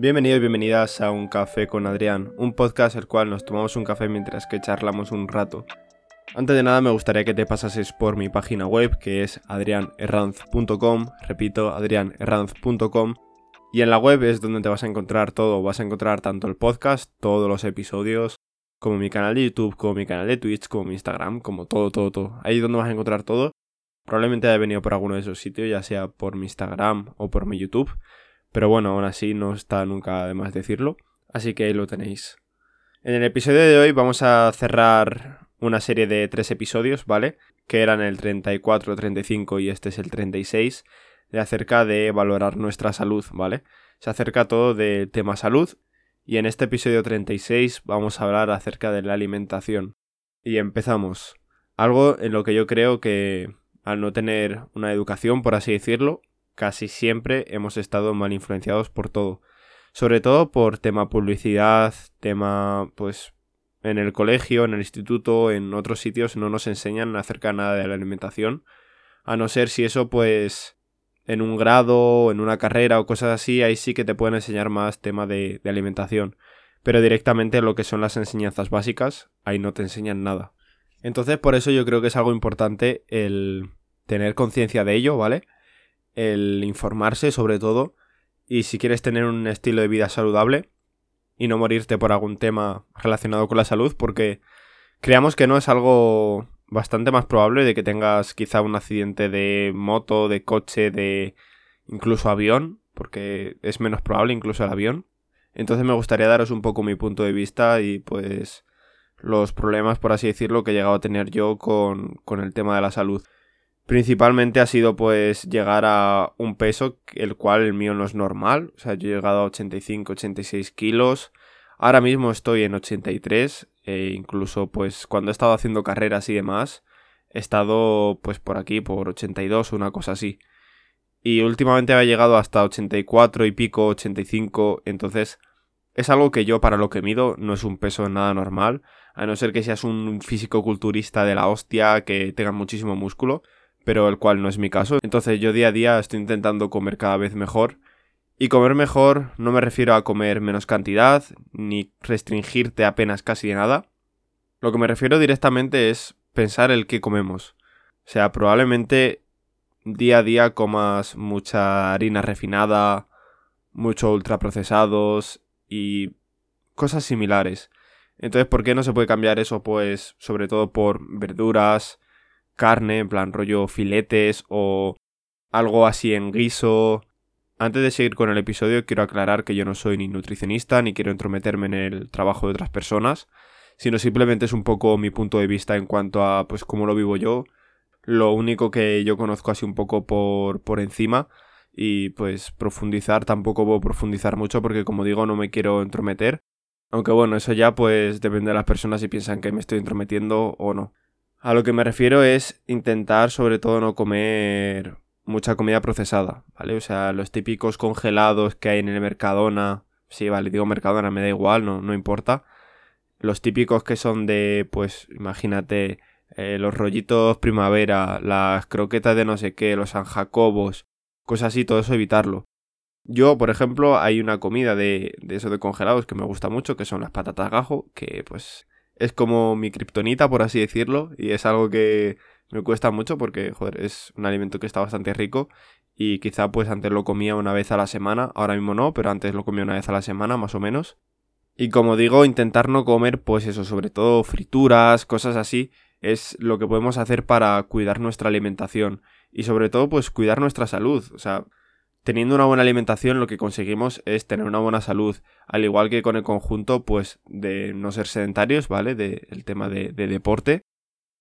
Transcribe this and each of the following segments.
Bienvenidos y bienvenidas a Un Café con Adrián, un podcast el cual nos tomamos un café mientras que charlamos un rato. Antes de nada me gustaría que te pasases por mi página web que es adrianerranz.com, repito, adrianerranz.com, y en la web es donde te vas a encontrar todo, vas a encontrar tanto el podcast, todos los episodios, como mi canal de YouTube, como mi canal de Twitch, como mi Instagram, como todo, todo, todo. Ahí es donde vas a encontrar todo. Probablemente haya venido por alguno de esos sitios, ya sea por mi Instagram o por mi YouTube. Pero bueno, aún así no está nunca de más decirlo. Así que ahí lo tenéis. En el episodio de hoy vamos a cerrar una serie de tres episodios, ¿vale? Que eran el 34, 35 y este es el 36, de acerca de valorar nuestra salud, ¿vale? Se acerca todo de tema salud y en este episodio 36 vamos a hablar acerca de la alimentación. Y empezamos. Algo en lo que yo creo que al no tener una educación, por así decirlo, casi siempre hemos estado mal influenciados por todo. Sobre todo por tema publicidad, tema pues en el colegio, en el instituto, en otros sitios no nos enseñan acerca nada de la alimentación. A no ser si eso pues en un grado, en una carrera o cosas así, ahí sí que te pueden enseñar más tema de, de alimentación. Pero directamente lo que son las enseñanzas básicas, ahí no te enseñan nada. Entonces por eso yo creo que es algo importante el tener conciencia de ello, ¿vale? El informarse sobre todo y si quieres tener un estilo de vida saludable y no morirte por algún tema relacionado con la salud porque creamos que no es algo bastante más probable de que tengas quizá un accidente de moto, de coche, de incluso avión, porque es menos probable incluso el avión. Entonces me gustaría daros un poco mi punto de vista y pues los problemas, por así decirlo, que he llegado a tener yo con, con el tema de la salud. Principalmente ha sido pues llegar a un peso el cual el mío no es normal. O sea, yo he llegado a 85, 86 kilos. Ahora mismo estoy en 83. E incluso pues cuando he estado haciendo carreras y demás, he estado pues por aquí, por 82 o una cosa así. Y últimamente había llegado hasta 84 y pico, 85. Entonces es algo que yo para lo que mido no es un peso nada normal. A no ser que seas un físico culturista de la hostia, que tenga muchísimo músculo pero el cual no es mi caso. Entonces yo día a día estoy intentando comer cada vez mejor. Y comer mejor no me refiero a comer menos cantidad, ni restringirte apenas casi de nada. Lo que me refiero directamente es pensar el qué comemos. O sea, probablemente día a día comas mucha harina refinada, mucho ultraprocesados y cosas similares. Entonces, ¿por qué no se puede cambiar eso? Pues sobre todo por verduras, carne, en plan rollo filetes o algo así en guiso. Antes de seguir con el episodio, quiero aclarar que yo no soy ni nutricionista ni quiero entrometerme en el trabajo de otras personas, sino simplemente es un poco mi punto de vista en cuanto a pues cómo lo vivo yo. Lo único que yo conozco así un poco por, por encima y pues profundizar tampoco puedo profundizar mucho porque como digo no me quiero entrometer. Aunque bueno, eso ya pues depende de las personas si piensan que me estoy entrometiendo o no. A lo que me refiero es intentar sobre todo no comer mucha comida procesada, ¿vale? O sea, los típicos congelados que hay en el Mercadona, sí, vale, digo Mercadona, me da igual, no, no importa. Los típicos que son de, pues, imagínate, eh, los rollitos primavera, las croquetas de no sé qué, los San Jacobos, cosas así, todo eso evitarlo. Yo, por ejemplo, hay una comida de, de eso de congelados que me gusta mucho, que son las patatas gajo, que pues es como mi kriptonita, por así decirlo, y es algo que me cuesta mucho porque, joder, es un alimento que está bastante rico y quizá pues antes lo comía una vez a la semana, ahora mismo no, pero antes lo comía una vez a la semana más o menos. Y como digo, intentar no comer pues eso, sobre todo frituras, cosas así, es lo que podemos hacer para cuidar nuestra alimentación y sobre todo pues cuidar nuestra salud, o sea, teniendo una buena alimentación lo que conseguimos es tener una buena salud, al igual que con el conjunto pues de no ser sedentarios, ¿vale? De, el tema de, deporte.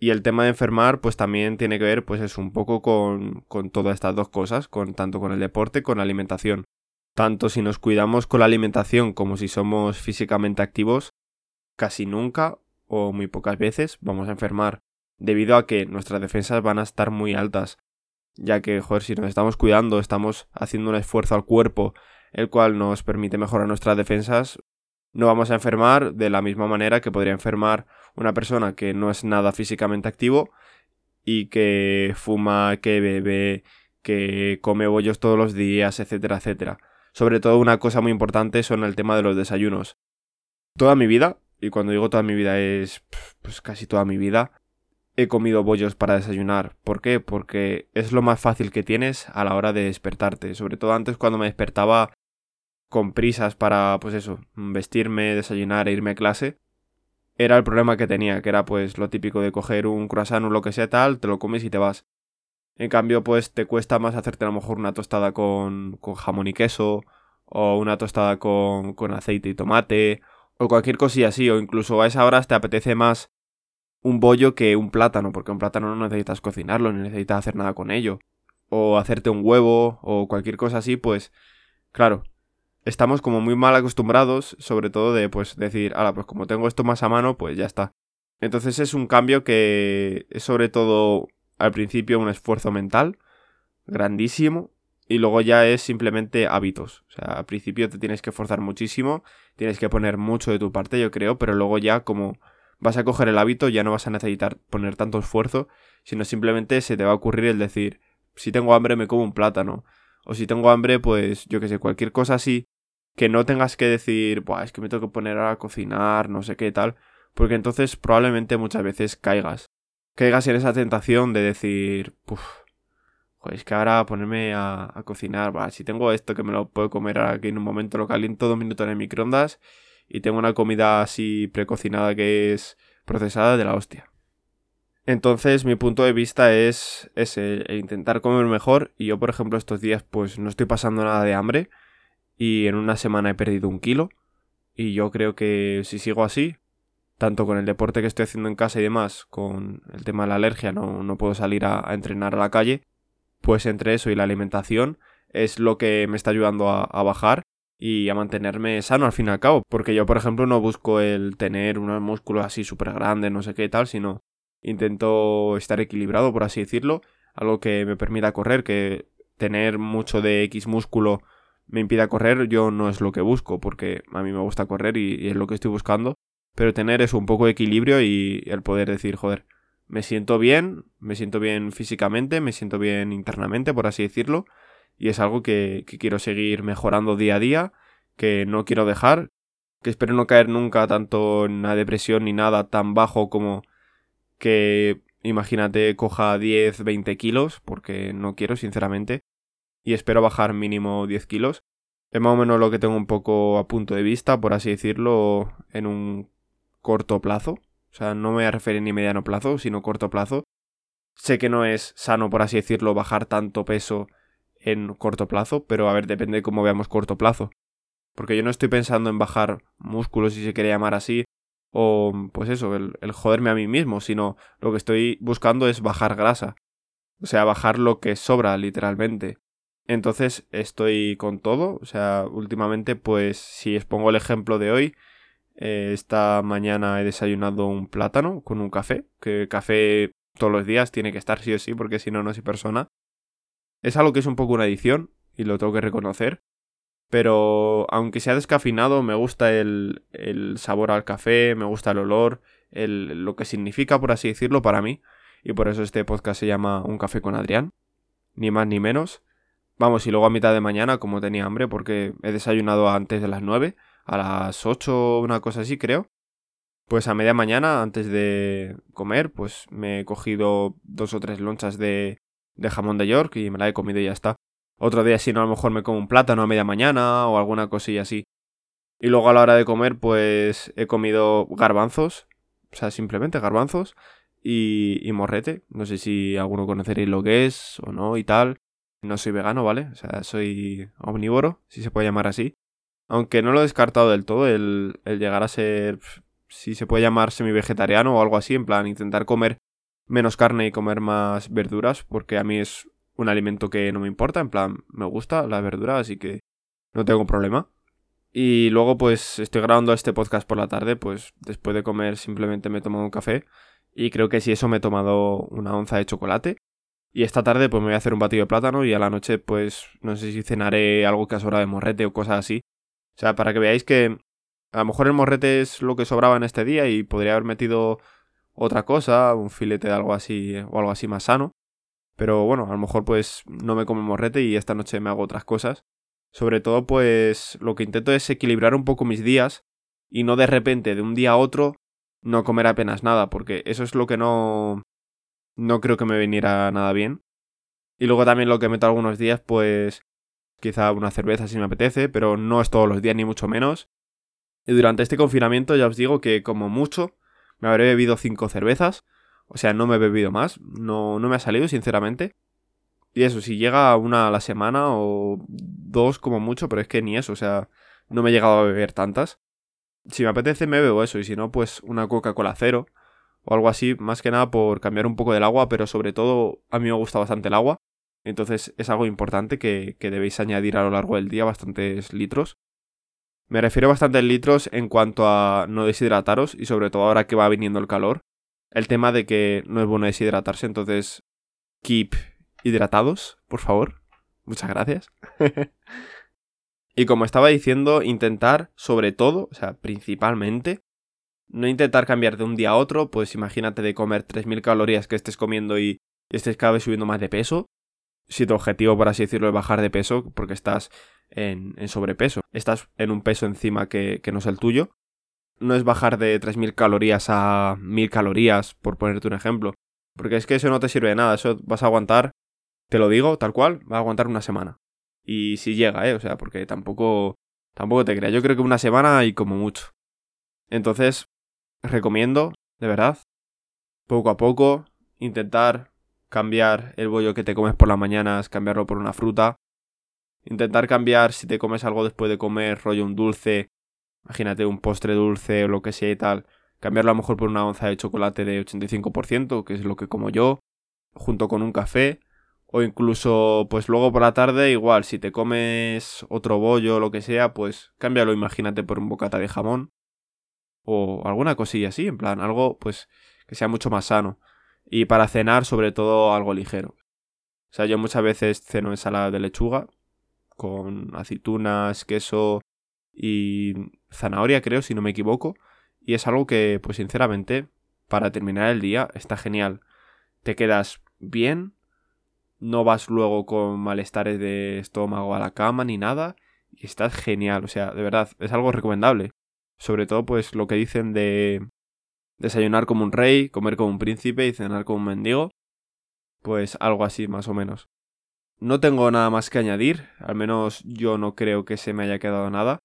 Y el tema de enfermar pues también tiene que ver pues es un poco con, con todas estas dos cosas, con, tanto con el deporte como con la alimentación. Tanto si nos cuidamos con la alimentación como si somos físicamente activos, casi nunca o muy pocas veces vamos a enfermar, debido a que nuestras defensas van a estar muy altas ya que, joder, si nos estamos cuidando, estamos haciendo un esfuerzo al cuerpo, el cual nos permite mejorar nuestras defensas, no vamos a enfermar de la misma manera que podría enfermar una persona que no es nada físicamente activo y que fuma, que bebe, que come bollos todos los días, etcétera, etcétera. Sobre todo una cosa muy importante son el tema de los desayunos. Toda mi vida, y cuando digo toda mi vida es pues casi toda mi vida, he comido bollos para desayunar. ¿Por qué? Porque es lo más fácil que tienes a la hora de despertarte. Sobre todo antes cuando me despertaba con prisas para, pues eso, vestirme, desayunar e irme a clase. Era el problema que tenía, que era pues lo típico de coger un croissant o lo que sea tal, te lo comes y te vas. En cambio, pues te cuesta más hacerte a lo mejor una tostada con, con jamón y queso, o una tostada con, con aceite y tomate, o cualquier cosilla así, o incluso a esa hora te apetece más un bollo que un plátano, porque un plátano no necesitas cocinarlo, ni necesitas hacer nada con ello. O hacerte un huevo, o cualquier cosa así, pues, claro, estamos como muy mal acostumbrados, sobre todo de, pues, decir, ahora, pues como tengo esto más a mano, pues ya está. Entonces es un cambio que es sobre todo al principio un esfuerzo mental grandísimo y luego ya es simplemente hábitos. O sea, al principio te tienes que esforzar muchísimo, tienes que poner mucho de tu parte, yo creo, pero luego ya como vas a coger el hábito, ya no vas a necesitar poner tanto esfuerzo, sino simplemente se te va a ocurrir el decir, si tengo hambre me como un plátano, o si tengo hambre, pues yo que sé, cualquier cosa así, que no tengas que decir, Buah, es que me tengo que poner a cocinar, no sé qué tal, porque entonces probablemente muchas veces caigas. Caigas en esa tentación de decir, Puf, es que ahora ponerme a, cocinar, Buah, si tengo esto que me lo puedo comer aquí en un momento, lo caliento dos minutos en el microondas y tengo una comida así precocinada que es procesada de la hostia. Entonces mi punto de vista es ese, intentar comer mejor. Y yo por ejemplo estos días pues no estoy pasando nada de hambre y en una semana he perdido un kilo. Y yo creo que si sigo así, tanto con el deporte que estoy haciendo en casa y demás, con el tema de la alergia, no, no puedo salir a, entrenar a la calle, pues entre eso y la alimentación es lo que me está ayudando a bajar y a mantenerme sano al fin y al cabo. Porque yo, por ejemplo, no busco el tener unos músculos así súper grandes, no sé qué tal, sino intento estar equilibrado, por así decirlo. Algo que me permita correr, que tener mucho de X músculo me impida correr, yo no es lo que busco, porque a mí me gusta correr y, es lo que estoy buscando. Pero tener eso, un poco de equilibrio y el poder decir, joder, me siento bien, me siento bien físicamente, me siento bien internamente, por así decirlo y es algo que, quiero seguir mejorando día a día, que no quiero dejar, que espero no caer nunca tanto en una depresión ni nada tan bajo como que imagínate coja 10, 20 kilos, porque no quiero sinceramente, y espero bajar mínimo 10 kilos. Es más o menos lo que tengo un poco a punto de vista, por así decirlo, en un corto plazo. O sea, no me voy a referir ni mediano plazo, sino corto plazo. Sé que no es sano, por así decirlo, bajar tanto peso en corto plazo, pero a ver, depende de cómo veamos corto plazo. Porque yo no estoy pensando en bajar músculos, si se quiere llamar así, o pues eso, el, el, joderme a mí mismo, sino lo que estoy buscando es bajar grasa. O sea, bajar lo que sobra, literalmente. Entonces estoy con todo, o sea, últimamente pues si os pongo el ejemplo de hoy, eh, esta mañana he desayunado un plátano con un café, que café todos los días tiene que estar sí o sí, porque si no, no soy persona. Es algo que es un poco una edición, y lo tengo que reconocer. Pero aunque sea descafinado, me gusta el, el sabor al café, me gusta el olor, el, lo que significa, por así decirlo, para mí. Y por eso este podcast se llama Un café con Adrián. Ni más ni menos. Vamos, y luego a mitad de mañana, como tenía hambre, porque he desayunado antes de las 9, a las 8, una cosa así, creo. Pues a media mañana, antes de comer, pues me he cogido dos o tres lonchas de, de jamón de York y me la he comido y ya está. Otro día si no a lo mejor me como un plátano a media mañana o alguna cosilla así. Y luego a la hora de comer pues he comido garbanzos, o sea, simplemente garbanzos y, y morrete. No sé si alguno conoceréis lo que es o no y tal. No soy vegano, ¿vale? O sea, soy omnívoro, si se puede llamar así. Aunque no lo he descartado del todo el, el llegar a ser, si se puede llamar semi-vegetariano o algo así, en plan intentar comer menos carne y comer más verduras, porque a mí es un alimento que no me importa, en plan, me gusta la verdura, así que no tengo problema. Y luego pues estoy grabando este podcast por la tarde, pues después de comer simplemente me he tomado un café y creo que si eso me he tomado una onza de chocolate. Y esta tarde pues me voy a hacer un batido de plátano y a la noche pues no sé si cenaré algo que ha sobrado de morrete o cosas así. O sea, para que veáis que a lo mejor el morrete es lo que sobraba en este día y podría haber metido otra cosa, un filete de algo así o algo así más sano. Pero bueno, a lo mejor pues no me como morrete y esta noche me hago otras cosas. Sobre todo, pues lo que intento es equilibrar un poco mis días y no de repente, de un día a otro, no comer apenas nada, porque eso es lo que no... no creo que me viniera nada bien. Y luego también lo que meto algunos días, pues quizá una cerveza si me apetece, pero no es todos los días ni mucho menos. Y durante este confinamiento ya os digo que como mucho me habré bebido cinco cervezas, o sea, no me he bebido más, no, no me ha salido sinceramente. Y eso, si llega una a la semana o dos como mucho, pero es que ni eso, o sea, no me he llegado a beber tantas. Si me apetece me bebo eso, y si no, pues una Coca-Cola cero o algo así, más que nada por cambiar un poco del agua, pero sobre todo a mí me gusta bastante el agua. Entonces es algo importante que, debéis añadir a lo largo del día bastantes litros. Me refiero a bastantes litros en cuanto a no deshidrataros y sobre todo ahora que va viniendo el calor. El tema de que no es bueno deshidratarse, entonces keep hidratados, por favor. Muchas gracias. y como estaba diciendo, intentar sobre todo, o sea, principalmente, no intentar cambiar de un día a otro, pues imagínate de comer 3.000 calorías que estés comiendo y estés cada vez subiendo más de peso si tu objetivo, por así decirlo, es bajar de peso, porque estás en, sobrepeso, estás en un peso encima que, que, no es el tuyo, no es bajar de 3.000 calorías a 1.000 calorías, por ponerte un ejemplo, porque es que eso no te sirve de nada, eso vas a aguantar, te lo digo, tal cual, va a aguantar una semana. Y si llega, ¿eh? O sea, porque tampoco, tampoco te creas, yo creo que una semana y como mucho. Entonces, recomiendo, de verdad, poco a poco, intentar cambiar el bollo que te comes por las mañanas, cambiarlo por una fruta. Intentar cambiar si te comes algo después de comer, rollo un dulce, imagínate un postre dulce o lo que sea y tal, cambiarlo a lo mejor por una onza de chocolate de 85%, que es lo que como yo, junto con un café, o incluso pues luego por la tarde igual, si te comes otro bollo o lo que sea, pues cámbialo, imagínate por un bocata de jamón, o alguna cosilla así, en plan, algo pues que sea mucho más sano. Y para cenar, sobre todo, algo ligero. O sea, yo muchas veces ceno ensalada de lechuga con aceitunas, queso y zanahoria, creo, si no me equivoco. Y es algo que, pues sinceramente, para terminar el día está genial. Te quedas bien, no vas luego con malestares de estómago a la cama ni nada. Y estás genial, o sea, de verdad, es algo recomendable. Sobre todo, pues lo que dicen de desayunar como un rey, comer como un príncipe y cenar como un mendigo. Pues algo así, más o menos. No tengo nada más que añadir, al menos yo no creo que se me haya quedado nada.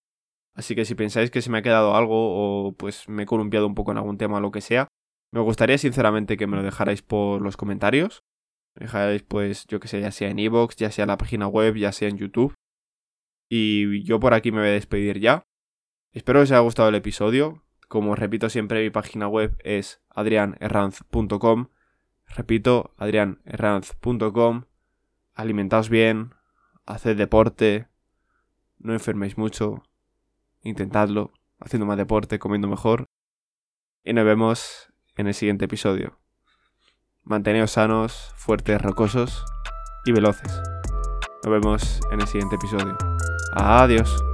Así que si pensáis que se me ha quedado algo o pues me he columpiado un poco en algún tema o lo que sea, me gustaría sinceramente que me lo dejarais por los comentarios. Me dejarais pues yo que sé, ya sea en iVoox, ya sea en la página web, ya sea en YouTube. Y yo por aquí me voy a despedir ya. Espero que os haya gustado el episodio. Como repito siempre, mi página web es adrianerranz.com. Repito, adrianerranz.com. Alimentaos bien, haced deporte, no enferméis mucho, intentadlo, haciendo más deporte, comiendo mejor. Y nos vemos en el siguiente episodio. Manteneos sanos, fuertes, rocosos y veloces. Nos vemos en el siguiente episodio. Adiós.